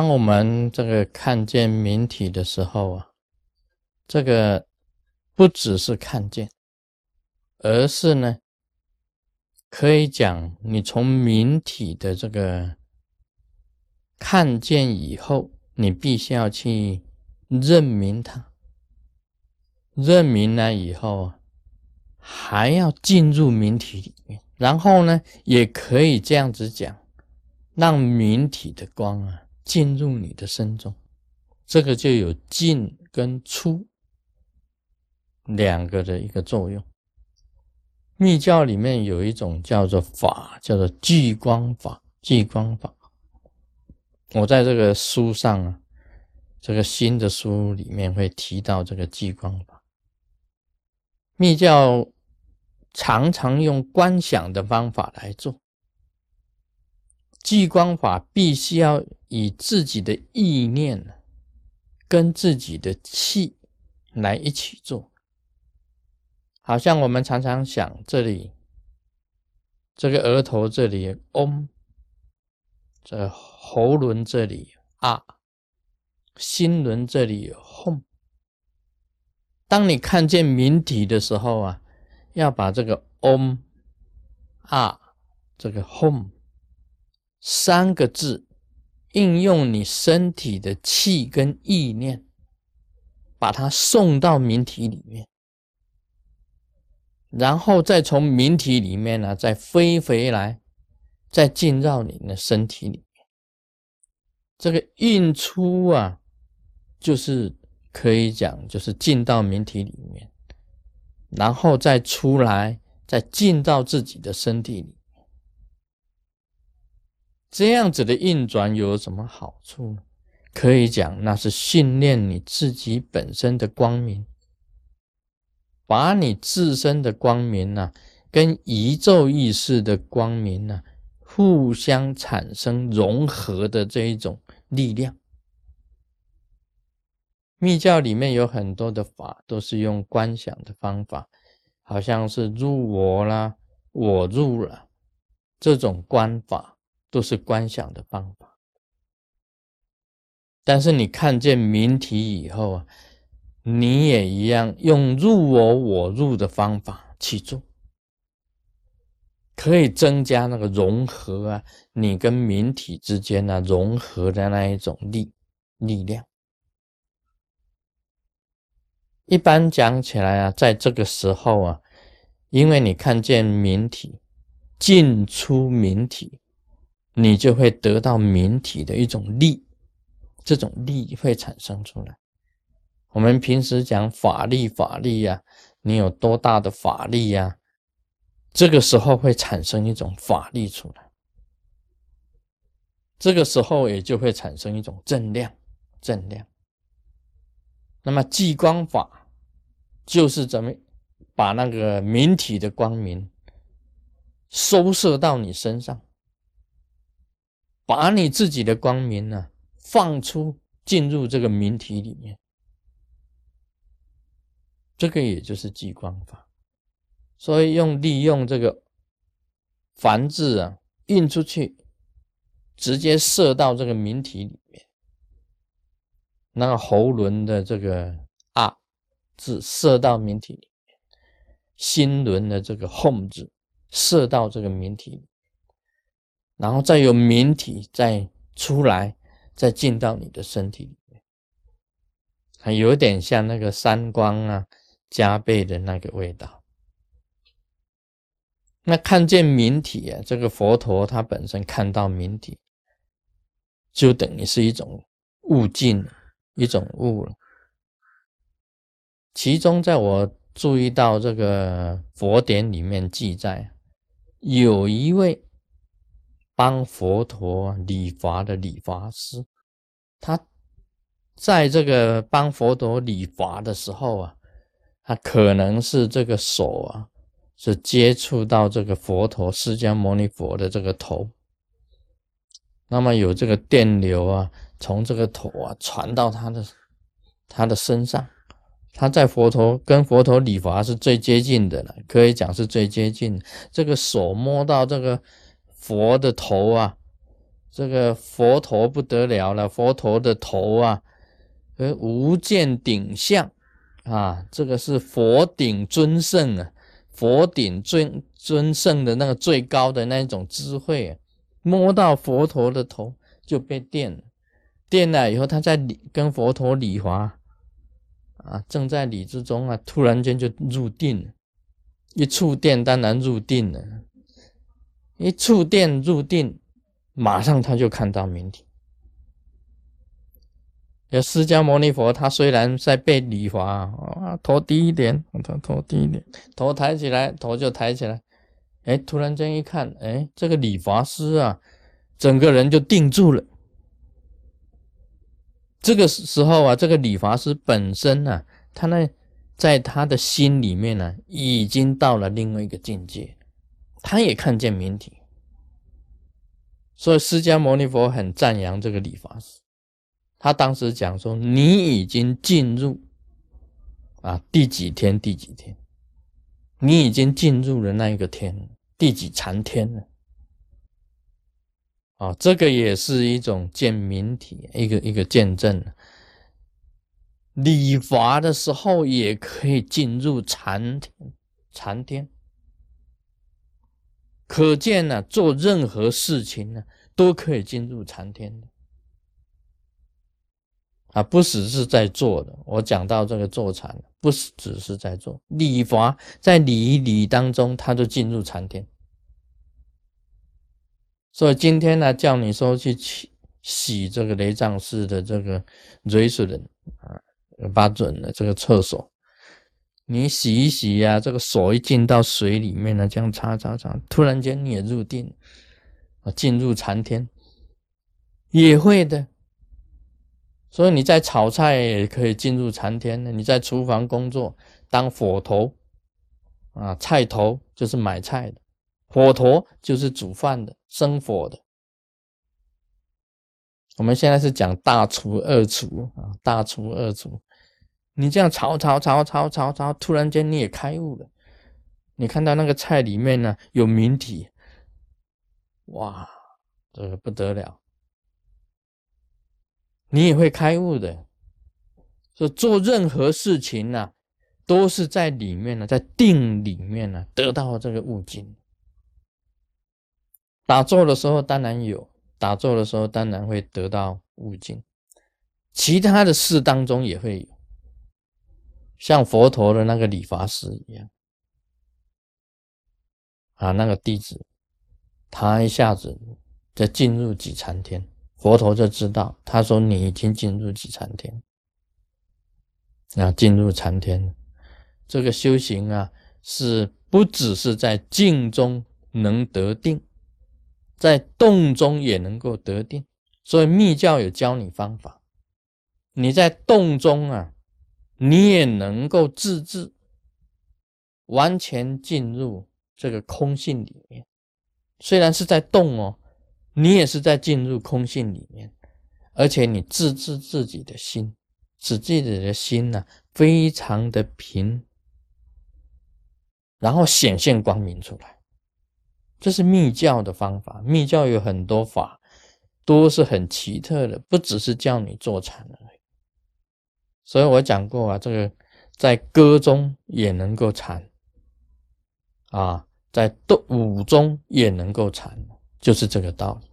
当我们这个看见明体的时候啊，这个不只是看见，而是呢，可以讲你从明体的这个看见以后，你必须要去认明它，认明了以后啊，还要进入明体里面，然后呢，也可以这样子讲，让明体的光啊。进入你的身中，这个就有进跟出两个的一个作用。密教里面有一种叫做法，叫做聚光法。聚光法，我在这个书上啊，这个新的书里面会提到这个聚光法。密教常常用观想的方法来做。聚光法必须要以自己的意念跟自己的气来一起做，好像我们常常想这里这个额头这里嗡，这喉轮这里啊，心轮这里吽。当你看见明体的时候啊，要把这个嗡啊这个吽。三个字，应用你身体的气跟意念，把它送到明体里面，然后再从明体里面呢，再飞回来，再进到你的身体里面。这个运出啊，就是可以讲，就是进到明体里面，然后再出来，再进到自己的身体里。这样子的运转有什么好处呢？可以讲，那是训练你自己本身的光明，把你自身的光明呢，跟宇宙意识的光明呢，互相产生融合的这一种力量。密教里面有很多的法，都是用观想的方法，好像是入我啦，我入了这种观法。都是观想的方法，但是你看见明体以后啊，你也一样用入我我入的方法去做，可以增加那个融合啊，你跟明体之间呢融合的那一种力力量。一般讲起来啊，在这个时候啊，因为你看见明体进出明体。你就会得到明体的一种力，这种力会产生出来。我们平时讲法力，法力呀，你有多大的法力呀？这个时候会产生一种法力出来，这个时候也就会产生一种正量，正量。那么聚光法就是怎么把那个明体的光明收摄到你身上。把你自己的光明呢放出，进入这个明体里面，这个也就是激光法。所以用利用这个繁字啊印出去，直接射到这个明体里面。那个喉轮的这个啊字射到明体里面，心轮的这个 home 字射到这个明体里。然后再由明体再出来，再进到你的身体里面，还有点像那个三光啊加倍的那个味道。那看见明体啊，这个佛陀他本身看到明体，就等于是一种悟境，一种悟了。其中，在我注意到这个佛典里面记载，有一位。帮佛陀理发的理发师，他在这个帮佛陀理发的时候啊，他可能是这个手啊，是接触到这个佛陀释迦牟尼佛的这个头，那么有这个电流啊，从这个头啊传到他的他的身上，他在佛陀跟佛陀理发是最接近的了，可以讲是最接近。这个手摸到这个。佛的头啊，这个佛陀不得了了，佛陀的头啊，呃，无见顶相啊，这个是佛顶尊胜啊，佛顶尊尊胜的那个最高的那一种智慧啊，摸到佛陀的头就被电了，电了以后，他在理跟佛陀理华啊，正在理之中啊，突然间就入定了，一触电当然入定了，一触电入定。马上他就看到明体。有释迦牟尼佛，他虽然在背礼法啊，头低一点，头头低一点，头抬起来，头就抬起来。哎，突然间一看，哎，这个理发师啊，整个人就定住了。这个时候啊，这个理发师本身呢，他呢，在他的心里面呢，已经到了另外一个境界，他也看见明体。所以释迦牟尼佛很赞扬这个理发师，他当时讲说：“你已经进入啊第几天？第几天？你已经进入了那一个天，第几禅天了？啊，这个也是一种见明体，一个一个见证。理发的时候也可以进入禅天，禅天。”可见呢，做任何事情呢，都可以进入禅天的啊，不只是在做的。我讲到这个坐禅，不是只是在做礼法，在礼礼当中，他就进入禅天。所以今天呢，叫你说去洗洗这个雷藏寺的这个水水人啊，把准了这个厕所。你洗一洗呀，这个手一进到水里面呢，这样擦擦擦，突然间你也入定啊，进入禅天也会的。所以你在炒菜也可以进入禅天的，你在厨房工作当火头啊，菜头就是买菜的，火头就是煮饭的、生火的。我们现在是讲大厨、二厨啊，大厨、二厨。你这样炒炒炒炒炒炒，突然间你也开悟了。你看到那个菜里面呢有明体，哇，这个不得了。你也会开悟的。说做任何事情呢，都是在里面呢，在定里面呢得到这个悟境。打坐的时候当然有，打坐的时候当然会得到悟境。其他的事当中也会。像佛陀的那个理发师一样，啊，那个弟子，他一下子就进入几禅天，佛陀就知道，他说你已经进入几禅天，啊，进入禅天，这个修行啊，是不只是在静中能得定，在动中也能够得定，所以密教有教你方法，你在动中啊。你也能够自治，完全进入这个空性里面。虽然是在动哦，你也是在进入空性里面，而且你自治自己的心，使自己的心呢非常的平，然后显现光明出来。这是密教的方法。密教有很多法，都是很奇特的，不只是叫你坐禅而已。所以我讲过啊，这个在歌中也能够禅啊，在舞中也能够禅，就是这个道理。